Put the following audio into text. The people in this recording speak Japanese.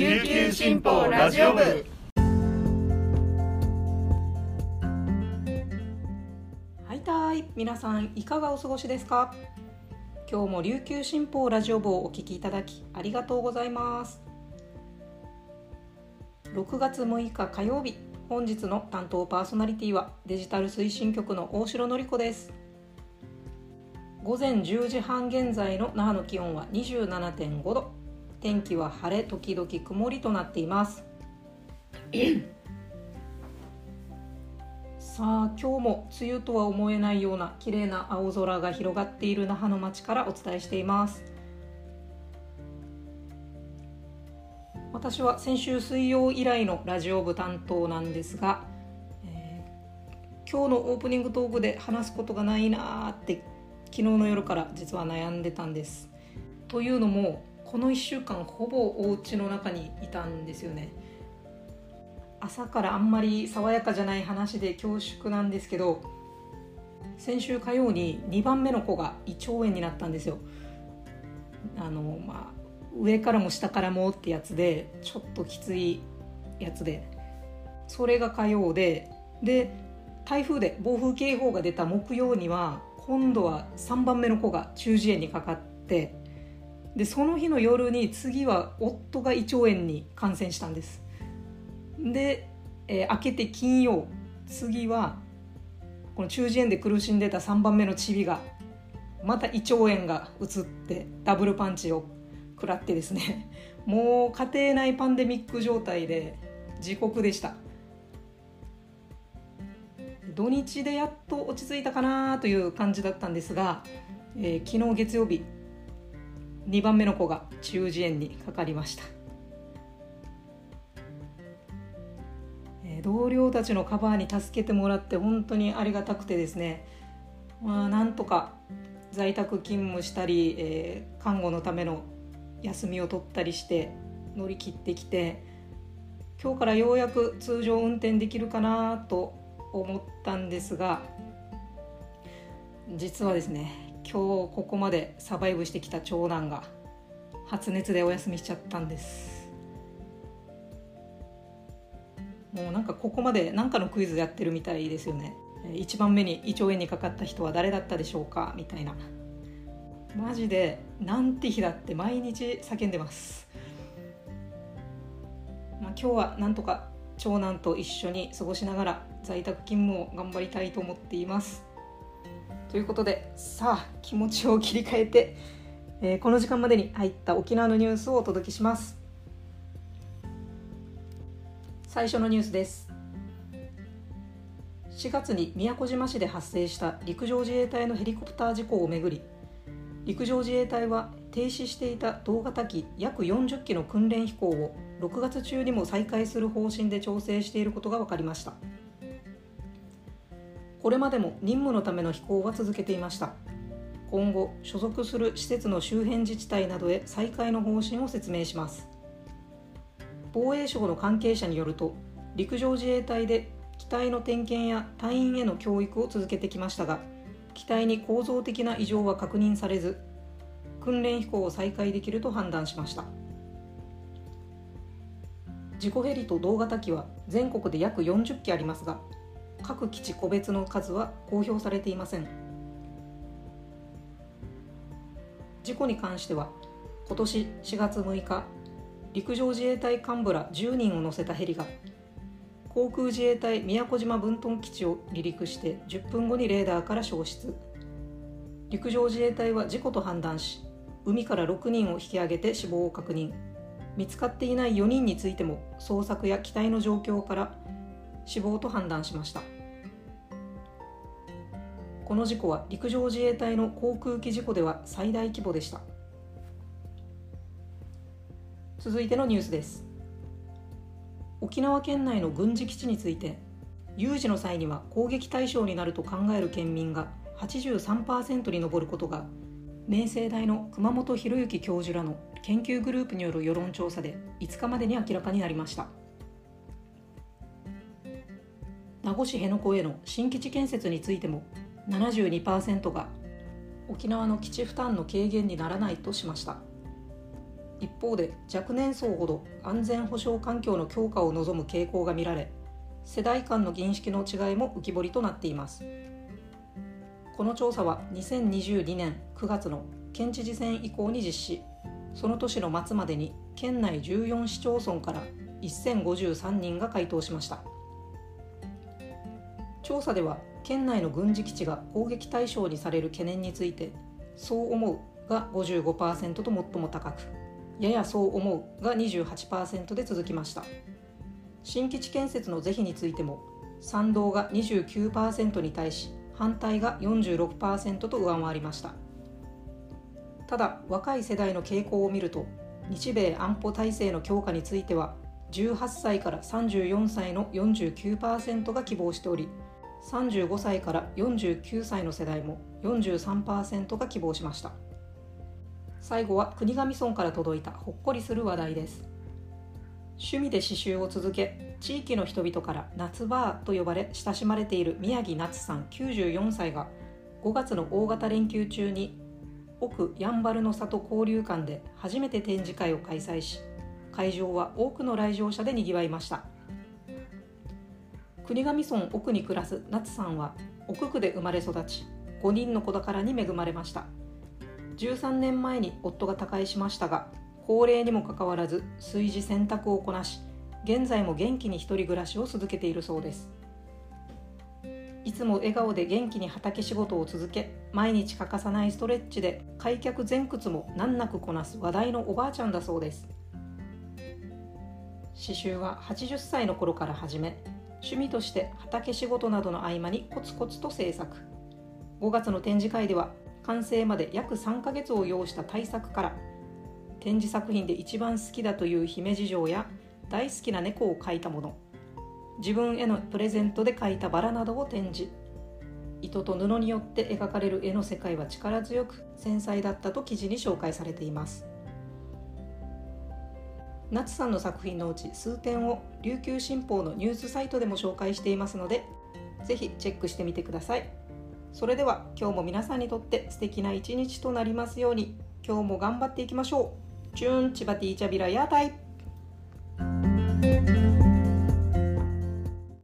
琉球新報ラジオ部。はいたい皆さんいかがお過ごしですか？今日も琉球新報ラジオ部をお聞きいただきありがとうございます。6月6日火曜日本日の担当パーソナリティはデジタル推進局の大城典子です。午前10時半現在の那覇の気温は27.5度。天気は晴れ時々曇りとなっています。さあ今日も梅雨とは思えないような綺麗な青空が広がっている那覇の町からお伝えしています。私は先週水曜以来のラジオ部担当なんですが、えー、今日のオープニングトークで話すことがないなーって昨日の夜から実は悩んでたんです。というのもこの1週間ほぼお家の中にいたんですよね。朝からあんまり爽やかじゃない話で恐縮なんですけど先週火曜に2番目の子が胃腸炎になったんですよ。あのまあ上からも下からもってやつでちょっときついやつで。それが火曜でで台風で暴風警報が出た木曜には今度は3番目の子が中耳炎にかかってでその日の夜に次は夫が胃腸炎に感染したんです。で、えー、明けて金曜次はこの中耳炎で苦しんでた3番目のチビがまた胃腸炎が移ってダブルパンチを食らってですね もう家庭内パンデミック状態で地獄でした。土日でやっと落ち着いたかなという感じだったんですが、えー、昨日月曜日2番目の子が中耳炎にかかりました、えー、同僚たちのカバーに助けてもらって本当にありがたくてですね。まあなんとか在宅勤務したり、えー、看護のための休みを取ったりして乗り切ってきて今日からようやく通常運転できるかなと思ったんですが実はですね今日ここまでサバイブしてきた長男が発熱でお休みしちゃったんです。もうなんかここまで何かのクイズやってるみたいですよね。1番目に胃腸炎にかかった人は誰だったでしょうか？みたいな。マジでなんて日だって毎日叫んでます、まあ、今日はなんとか長男と一緒に過ごしながら在宅勤務を頑張りたいと思っています。ということでさあ気持ちを切り替えて、えー、この時間までに入った沖縄のニュースをお届けします。最初のニュースです。4月に宮古島市で発生した陸上自衛隊のヘリコプター事故をめぐり陸上自衛隊は停止していた同型機約40機の訓練飛行を6月中にも再開する方針で調整していることが分かりました。これまでも任務のための飛行は続けていました。今後所属する施設の周辺自治体などへ再開の方針を説明します。防衛省の関係者によると陸上自衛隊で機体の点検や隊員への教育を続けてきましたが機体に構造的な異常は確認されず訓練飛行を再開できると判断しました。事故ヘリと同型機は全国で約40機ありますが各基地個別の数は公表されていません。事故に関しては今年4月6日陸上自衛隊幹部ら10人を乗せたヘリが航空自衛隊宮古島分屯基地を離陸して10分後にレーダーから消失。陸上自衛隊は事故と判断し海から6人を引き上げて死亡を確認。見つかっていない4人についても捜索や機体の状況から死亡と判断しました。この事故は陸上自衛隊の航空機事故では最大規模でした。続いてのニュースです。沖縄県内の軍事基地について有事の際には攻撃対象になると考える県民が83%に上ることが明星大の熊本博之教授らの研究グループによる世論調査で5日までに明らかになりました。名護市辺野古への新基地建設についても72%が沖縄の基地負担の軽減にならないとしました。一方で若年層ほど安全保障環境の強化を望む傾向が見られ世代間の認識の違いも浮き彫りとなっています。この調査は2022年9月の県知事選以降に実施。その年の末までに県内14市町村から1053人が回答しました。調査では県内の軍事基地が攻撃対象にされる懸念についてそう思うが55%と最も高くややそう思うが28%で続きました。新基地建設の是非についても賛同が29%に対し反対が46%と上回りました。ただ若い世代の傾向を見ると日米安保体制の強化については18歳から34歳の49%が希望しており35歳から49歳の世代も43%が希望しました。最後は国頭村から届いたほっこりする話題です。趣味で刺繍を続け地域の人々から夏バーと呼ばれ親しまれている宮城夏さん94歳が5月の大型連休中に奥やんばるの里交流館で初めて展示会を開催し会場は多くの来場者でにぎわいました。国頭村奥に暮らす夏さんは奥区で生まれ育ち5人の子宝に恵まれました。13年前に夫が他界しましたが高齢にもかかわらず炊事洗濯をこなし現在も元気に一人暮らしを続けているそうです。いつも笑顔で元気に畑仕事を続け毎日欠かさないストレッチで開脚前屈も難なくこなす話題のおばあちゃんだそうです。刺繍は80歳の頃から始め趣味として畑仕事などの合間にコツコツと制作。5月の展示会では完成まで約3ヶ月を要した大作から展示作品で一番好きだという姫路城や大好きな猫を描いたもの自分へのプレゼントで描いたバラなどを展示。糸と布によって描かれる絵の世界は力強く繊細だったと記事に紹介されています。夏さんの作品のうち数点を琉球新報のニュースサイトでも紹介していますのでぜひチェックしてみてください。それでは今日も皆さんにとって素敵な一日となりますように今日も頑張っていきましょう。チューンチバティーチャビラヤータイ。